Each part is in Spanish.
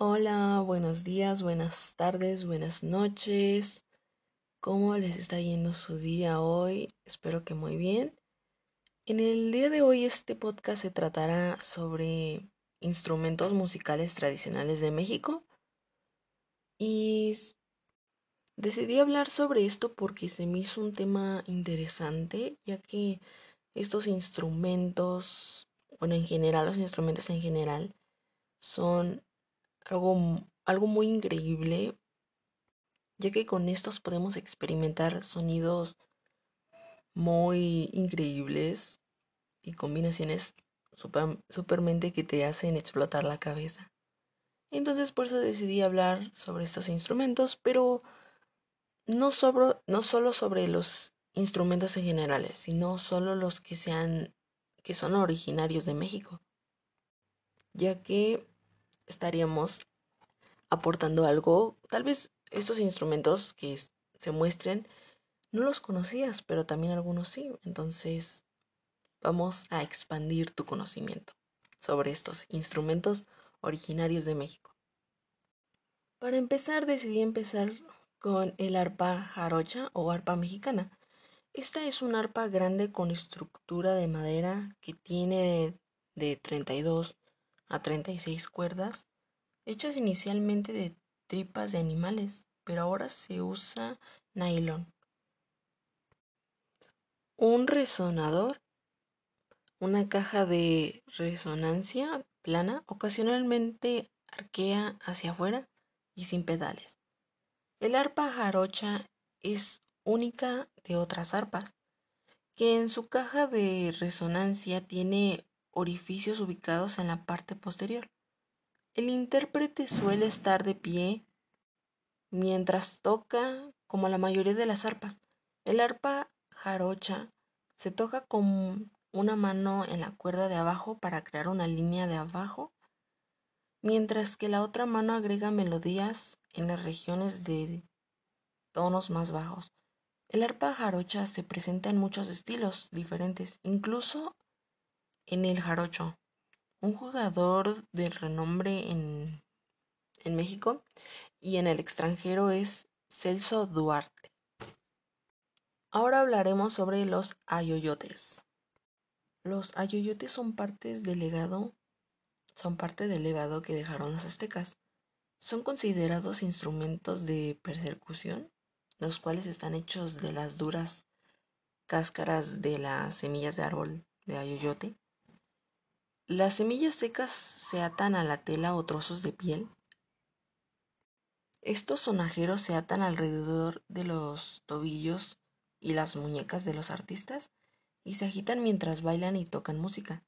Hola, buenos días, buenas tardes, buenas noches. ¿Cómo les está yendo su día hoy? Espero que muy bien. En el día de hoy este podcast se tratará sobre instrumentos musicales tradicionales de México. Y decidí hablar sobre esto porque se me hizo un tema interesante, ya que estos instrumentos, bueno, en general, los instrumentos en general, son algo, algo muy increíble, ya que con estos podemos experimentar sonidos muy increíbles y combinaciones super, supermente que te hacen explotar la cabeza. Entonces por eso decidí hablar sobre estos instrumentos, pero no, sobre, no solo sobre los instrumentos en general, sino solo los que sean que son originarios de México, ya que estaríamos aportando algo. Tal vez estos instrumentos que se muestren no los conocías, pero también algunos sí. Entonces vamos a expandir tu conocimiento sobre estos instrumentos originarios de México. Para empezar decidí empezar con el arpa jarocha o arpa mexicana. Esta es una arpa grande con estructura de madera que tiene de 32 a 36 cuerdas, hechas inicialmente de tripas de animales, pero ahora se usa nylon. Un resonador, una caja de resonancia plana, ocasionalmente arquea hacia afuera y sin pedales. El arpa jarocha es única de otras arpas, que en su caja de resonancia tiene orificios ubicados en la parte posterior. El intérprete suele estar de pie mientras toca como la mayoría de las arpas. El arpa jarocha se toca con una mano en la cuerda de abajo para crear una línea de abajo, mientras que la otra mano agrega melodías en las regiones de tonos más bajos. El arpa jarocha se presenta en muchos estilos diferentes, incluso en el jarocho. Un jugador de renombre en, en México y en el extranjero es Celso Duarte. Ahora hablaremos sobre los ayoyotes. Los ayoyotes son partes del legado, son parte del legado que dejaron los aztecas. Son considerados instrumentos de persecución, los cuales están hechos de las duras cáscaras de las semillas de árbol de ayoyote las semillas secas se atan a la tela o trozos de piel. Estos sonajeros se atan alrededor de los tobillos y las muñecas de los artistas y se agitan mientras bailan y tocan música.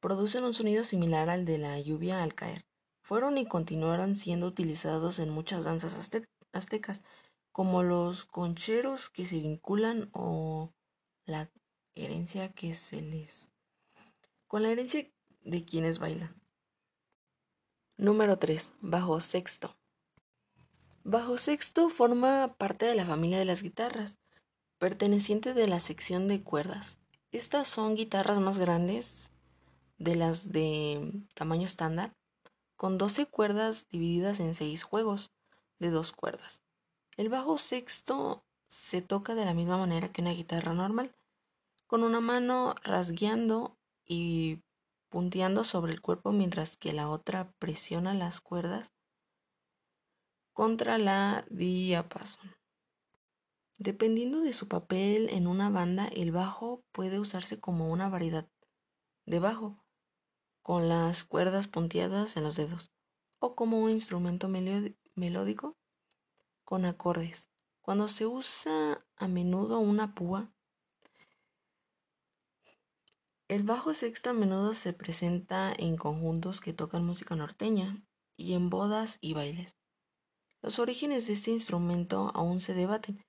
Producen un sonido similar al de la lluvia al caer. Fueron y continuaron siendo utilizados en muchas danzas aztecas, como los concheros que se vinculan o la herencia que se les con la herencia de quienes bailan. Número 3. Bajo sexto. Bajo sexto forma parte de la familia de las guitarras, perteneciente de la sección de cuerdas. Estas son guitarras más grandes de las de tamaño estándar, con 12 cuerdas divididas en 6 juegos de dos cuerdas. El bajo sexto se toca de la misma manera que una guitarra normal, con una mano rasgueando y punteando sobre el cuerpo mientras que la otra presiona las cuerdas contra la diapasón. Dependiendo de su papel en una banda, el bajo puede usarse como una variedad de bajo, con las cuerdas punteadas en los dedos, o como un instrumento melódico con acordes. Cuando se usa a menudo una púa, el bajo sexto a menudo se presenta en conjuntos que tocan música norteña y en bodas y bailes. Los orígenes de este instrumento aún se debaten,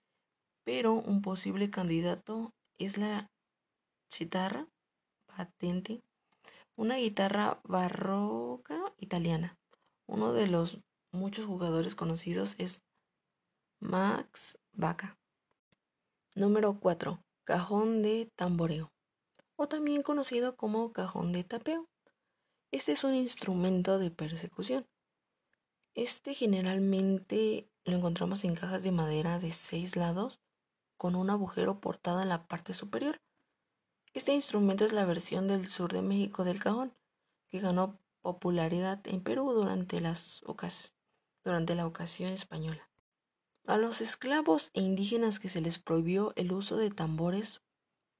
pero un posible candidato es la chitarra patente, una guitarra barroca italiana. Uno de los muchos jugadores conocidos es Max Baca. Número 4. Cajón de tamboreo o también conocido como cajón de tapeo. Este es un instrumento de persecución. Este generalmente lo encontramos en cajas de madera de seis lados con un agujero portado en la parte superior. Este instrumento es la versión del sur de México del cajón, que ganó popularidad en Perú durante, las durante la ocasión española. A los esclavos e indígenas que se les prohibió el uso de tambores,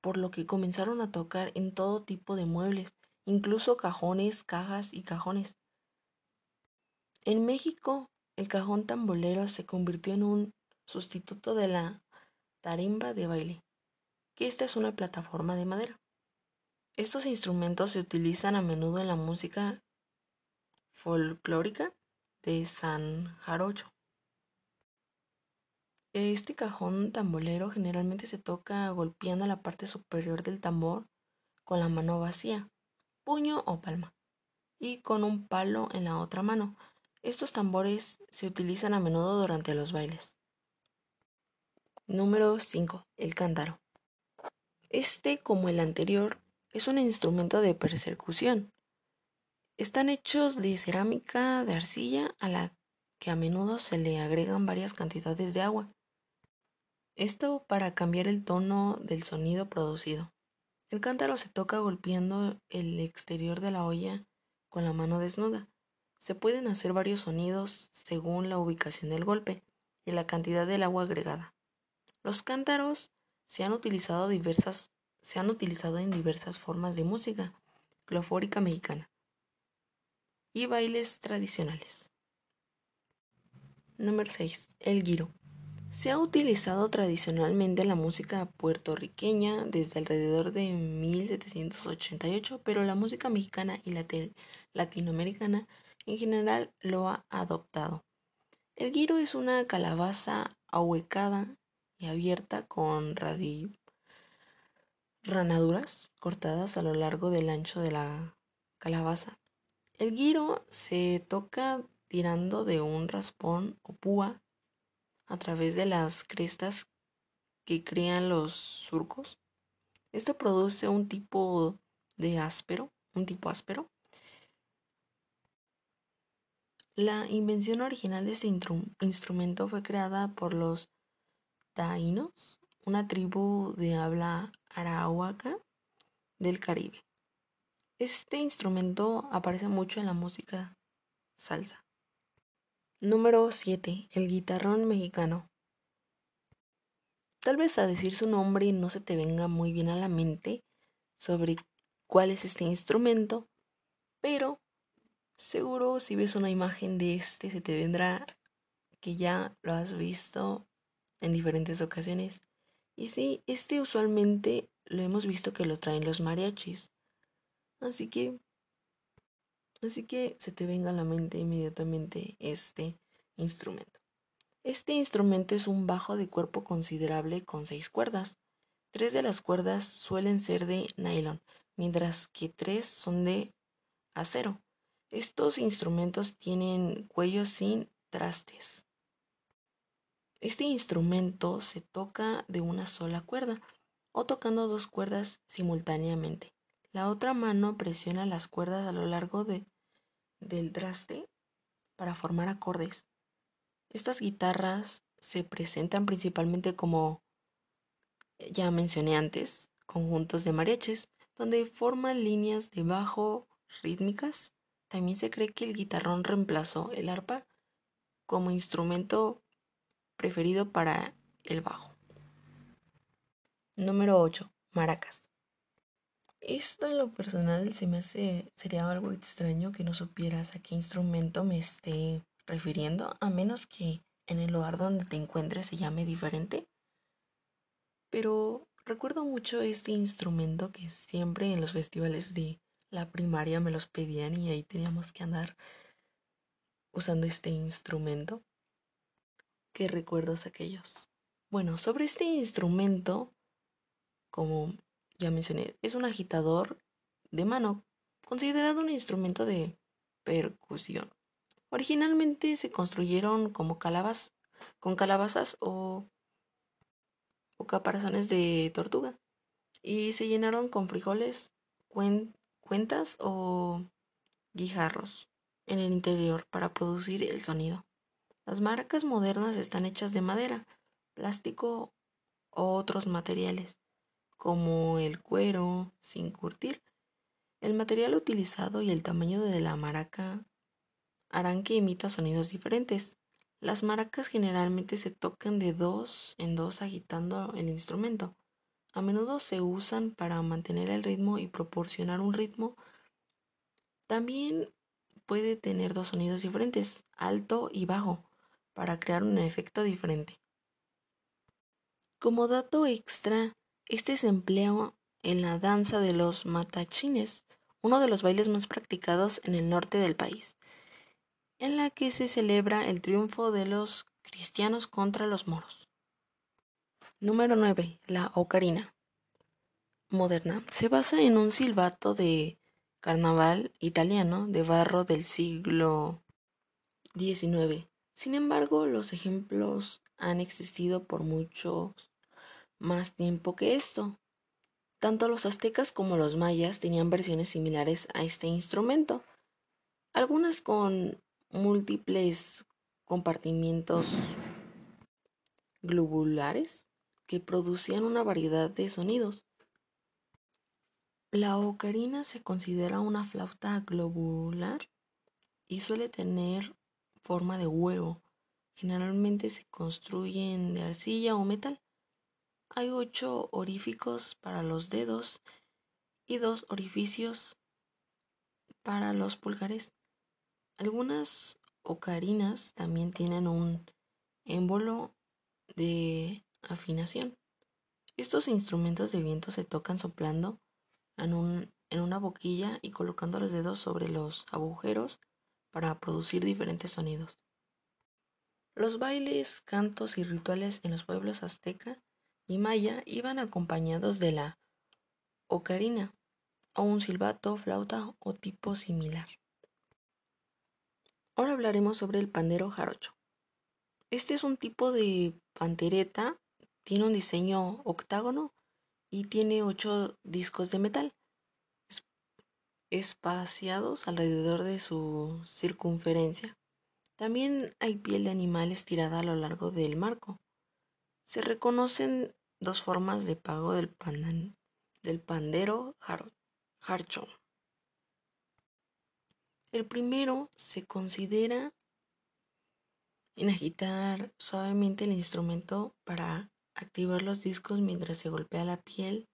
por lo que comenzaron a tocar en todo tipo de muebles, incluso cajones, cajas y cajones. En México, el cajón tambolero se convirtió en un sustituto de la tarimba de baile, que esta es una plataforma de madera. Estos instrumentos se utilizan a menudo en la música folclórica de San Jarocho. Este cajón tambolero generalmente se toca golpeando la parte superior del tambor con la mano vacía, puño o palma, y con un palo en la otra mano. Estos tambores se utilizan a menudo durante los bailes. Número 5. El cántaro. Este, como el anterior, es un instrumento de persecución. Están hechos de cerámica de arcilla a la que a menudo se le agregan varias cantidades de agua. Esto para cambiar el tono del sonido producido. El cántaro se toca golpeando el exterior de la olla con la mano desnuda. Se pueden hacer varios sonidos según la ubicación del golpe y la cantidad del agua agregada. Los cántaros se han utilizado, en diversas formas de música clofórica mexicana y bailes tradicionales. Número 6. El guiro. Se ha utilizado tradicionalmente en la música puertorriqueña desde alrededor de 1788, pero la música mexicana y latinoamericana en general lo ha adoptado. El guiro es una calabaza ahuecada y abierta con ranaduras cortadas a lo largo del ancho de la calabaza. El guiro se toca tirando de un raspón o púa a través de las crestas que crean los surcos. Esto produce un tipo de áspero, un tipo áspero. La invención original de este instrumento fue creada por los taínos, una tribu de habla arahuaca del Caribe. Este instrumento aparece mucho en la música salsa. Número 7. El guitarrón mexicano. Tal vez a decir su nombre no se te venga muy bien a la mente sobre cuál es este instrumento, pero seguro si ves una imagen de este se te vendrá que ya lo has visto en diferentes ocasiones. Y sí, este usualmente lo hemos visto que lo traen los mariachis. Así que Así que se te venga a la mente inmediatamente este instrumento. Este instrumento es un bajo de cuerpo considerable con seis cuerdas. Tres de las cuerdas suelen ser de nylon, mientras que tres son de acero. Estos instrumentos tienen cuellos sin trastes. Este instrumento se toca de una sola cuerda o tocando dos cuerdas simultáneamente. La otra mano presiona las cuerdas a lo largo de del traste para formar acordes. Estas guitarras se presentan principalmente como, ya mencioné antes, conjuntos de mariachis, donde forman líneas de bajo rítmicas. También se cree que el guitarrón reemplazó el arpa como instrumento preferido para el bajo. Número 8. Maracas. Esto en lo personal se me hace, sería algo extraño que no supieras a qué instrumento me esté refiriendo, a menos que en el lugar donde te encuentres se llame diferente. Pero recuerdo mucho este instrumento que siempre en los festivales de la primaria me los pedían y ahí teníamos que andar usando este instrumento. ¿Qué recuerdos aquellos? Bueno, sobre este instrumento, como ya mencioné, es un agitador de mano, considerado un instrumento de percusión. Originalmente se construyeron como calabazas, con calabazas o, o caparazones de tortuga y se llenaron con frijoles, cuentas o guijarros. en el interior para producir el sonido. Las maracas modernas están hechas de madera, plástico o otros materiales, como el cuero, sin curtir. El material utilizado y el tamaño de la maraca harán que imita sonidos diferentes. Las maracas generalmente se tocan de dos en dos agitando el instrumento. A menudo se usan para mantener el ritmo y proporcionar un ritmo. También puede tener dos sonidos diferentes, alto y bajo, para crear un efecto diferente. Como dato extra, este se emplea en la danza de los matachines, uno de los bailes más practicados en el norte del país en la que se celebra el triunfo de los cristianos contra los moros. Número 9. La ocarina. Moderna. Se basa en un silbato de carnaval italiano de barro del siglo XIX. Sin embargo, los ejemplos han existido por mucho más tiempo que esto. Tanto los aztecas como los mayas tenían versiones similares a este instrumento, algunas con múltiples compartimientos globulares que producían una variedad de sonidos. La ocarina se considera una flauta globular y suele tener forma de huevo. Generalmente se construyen de arcilla o metal. Hay ocho orificios para los dedos y dos orificios para los pulgares. Algunas ocarinas también tienen un émbolo de afinación. Estos instrumentos de viento se tocan soplando en, en una boquilla y colocando los dedos sobre los agujeros para producir diferentes sonidos. Los bailes, cantos y rituales en los pueblos azteca y maya iban acompañados de la ocarina o un silbato, flauta o tipo similar. Ahora hablaremos sobre el pandero jarocho. Este es un tipo de pantereta, tiene un diseño octágono y tiene ocho discos de metal espaciados alrededor de su circunferencia. También hay piel de animal estirada a lo largo del marco. Se reconocen dos formas de pago del, pandero jarcho. El primero se considera en agitar suavemente el instrumento para activar los discos mientras se golpea la piel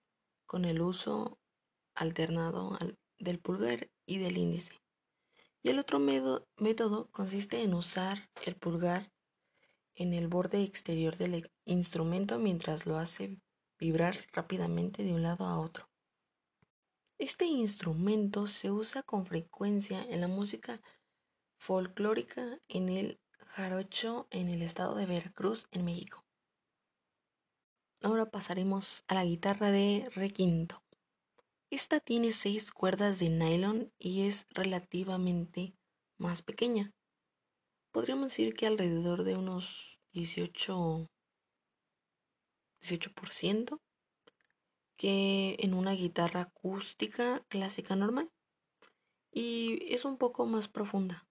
con el uso alternado del pulgar y del índice. Y el otro método consiste en usar el pulgar en el borde exterior del instrumento mientras lo hace vibrar rápidamente de un lado a otro. Este instrumento se usa con frecuencia en la música folclórica en el jarocho en el estado de Veracruz, en México. Ahora pasaremos a la guitarra de requinto. Esta tiene seis cuerdas de nylon y es relativamente más pequeña. Podríamos decir que alrededor de unos 18, 18% que en una guitarra acústica clásica normal. Y es un poco más profunda,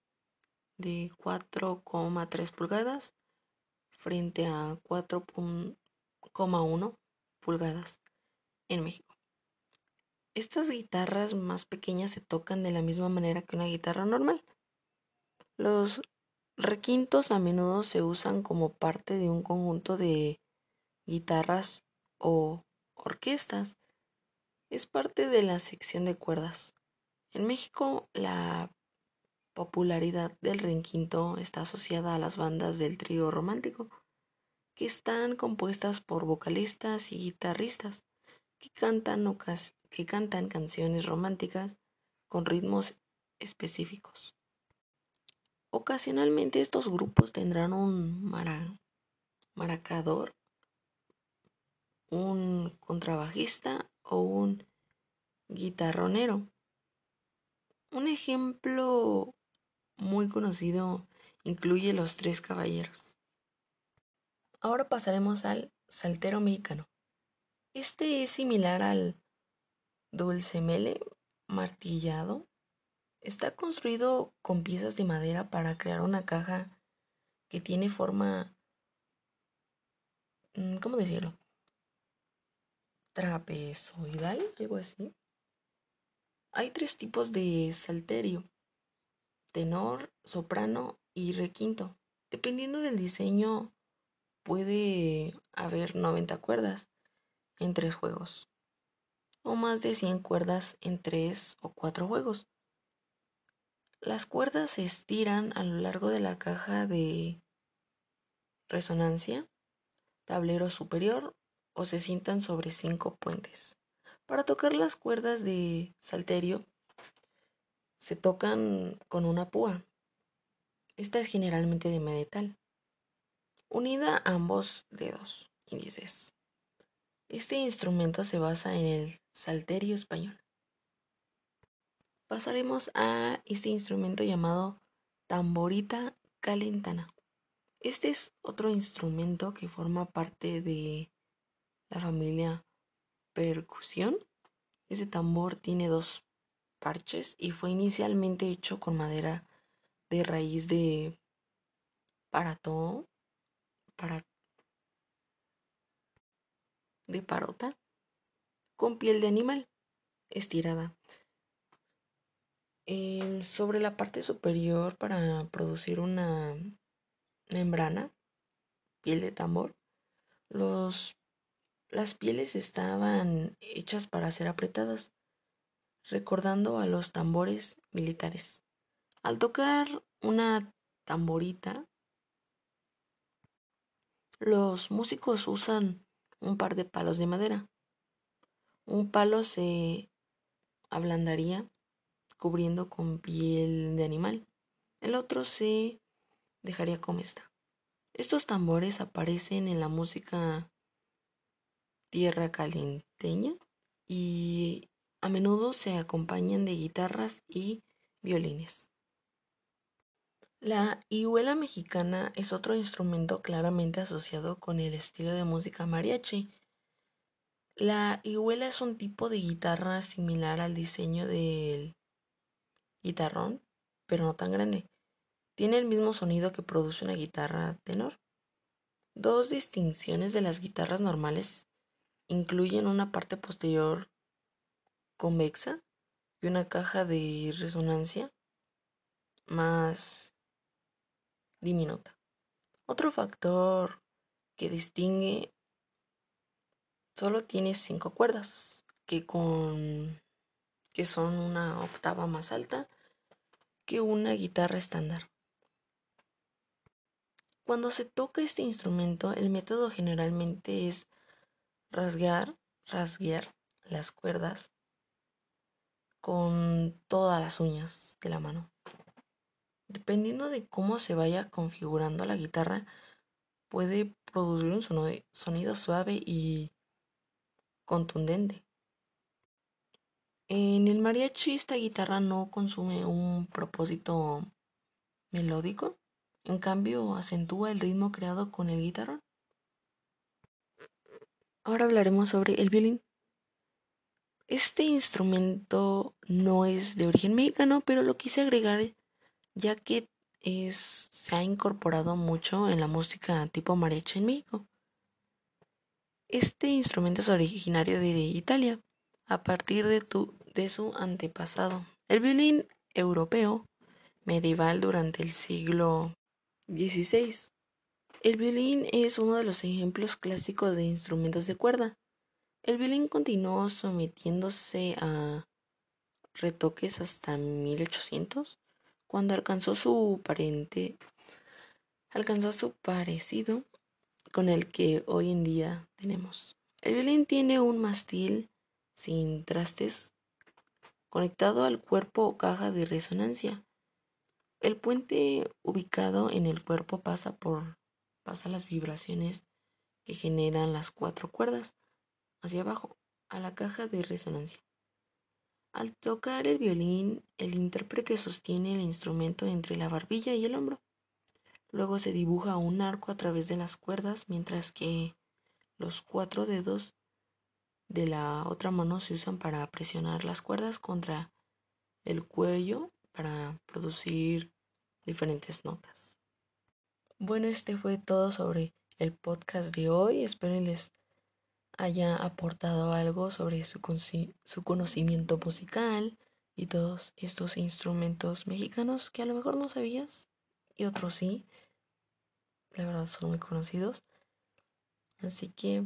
de 4,3 pulgadas frente a 4,1 pulgadas en México. Estas guitarras más pequeñas se tocan de la misma manera que una guitarra normal. Los requintos a menudo se usan como parte de un conjunto de guitarras o orquestas. Es parte de la sección de cuerdas. En México, la popularidad del requinto está asociada a las bandas del trío romántico, que están compuestas por vocalistas y guitarristas que cantan, que cantan canciones románticas con ritmos específicos. Ocasionalmente estos grupos tendrán un maracador un contrabajista o un guitarronero. Un ejemplo muy conocido incluye Los Tres Caballeros. Ahora pasaremos al saltero mexicano. Este es similar al dulcemele martillado Está construido con piezas de madera para crear una caja que tiene forma, mm, ¿cómo decirlo? Trapezoidal, algo así. Hay tres tipos de salterio, tenor, soprano y requinto. Dependiendo del diseño, puede haber 90 cuerdas en tres juegos, o más de 100 cuerdas en tres o cuatro juegos. Las cuerdas se estiran a lo largo de la caja de resonancia, tablero superior o se sientan sobre cinco puentes. Para tocar las cuerdas de salterio se tocan con una púa. Esta es generalmente de metal, unida a ambos dedos índices. Este instrumento se basa en el salterio español pasaremos a este instrumento llamado tamborita calentana. Este es otro instrumento que forma parte de la familia percusión. Este tambor tiene dos parches y fue inicialmente hecho con madera de raíz de parató, para, de parota, con piel de animal estirada. Sobre la parte superior para producir una membrana, piel de tambor, los, las pieles estaban hechas para ser apretadas, recordando a los tambores militares. Al tocar una tamborita, los músicos usan un par de palos de madera. Un palo se ablandaría cubriendo con piel de animal. El otro se dejaría como está. Estos tambores aparecen en la música tierra calenteña y a menudo se acompañan de guitarras y violines. La hihuela mexicana es otro instrumento claramente asociado con el estilo de música mariachi. La hihuela es un tipo de guitarra similar al diseño del guitarrón, pero no tan grande. Tiene el mismo sonido que produce una guitarra tenor. Dos distinciones de las guitarras normales incluyen una parte posterior convexa y una caja de resonancia más diminuta. Otro factor que distingue solo tiene cinco cuerdas, que con que son una octava más alta que una guitarra estándar. Cuando se toca este instrumento, el método generalmente es rasgar, rasguear las cuerdas con todas las uñas de la mano. Dependiendo de cómo se vaya configurando la guitarra, puede producir un sonido suave y contundente. En el mariachi esta guitarra no consume un propósito melódico, en cambio acentúa el ritmo creado con el guitarra. Ahora hablaremos sobre el violín. Este instrumento no es de origen mexicano, pero lo quise agregar ya que es, se ha incorporado mucho en la música tipo mariachi en México. Este instrumento es originario de Italia, a partir de, tu, de su antepasado. El violín europeo medieval durante el siglo XVI. El violín es uno de los ejemplos clásicos de instrumentos de cuerda. El violín continuó sometiéndose a retoques hasta 1800, cuando alcanzó su parente, alcanzó su parecido con el que hoy en día tenemos. El violín tiene un mástil sin trastes conectado al cuerpo o caja de resonancia. El puente ubicado en el cuerpo pasa por pasa las vibraciones que generan las cuatro cuerdas hacia abajo a la caja de resonancia. Al tocar el violín, el intérprete sostiene el instrumento entre la barbilla y el hombro. Luego se dibuja un arco a través de las cuerdas, mientras que los cuatro dedos de la otra mano se usan para presionar las cuerdas contra el cuello, para producir diferentes notas. Bueno, este fue todo sobre el podcast de hoy. Espero les haya aportado algo sobre su, su conocimiento musical y todos estos instrumentos mexicanos que a lo mejor no sabías y otros sí. La verdad son muy conocidos. Así que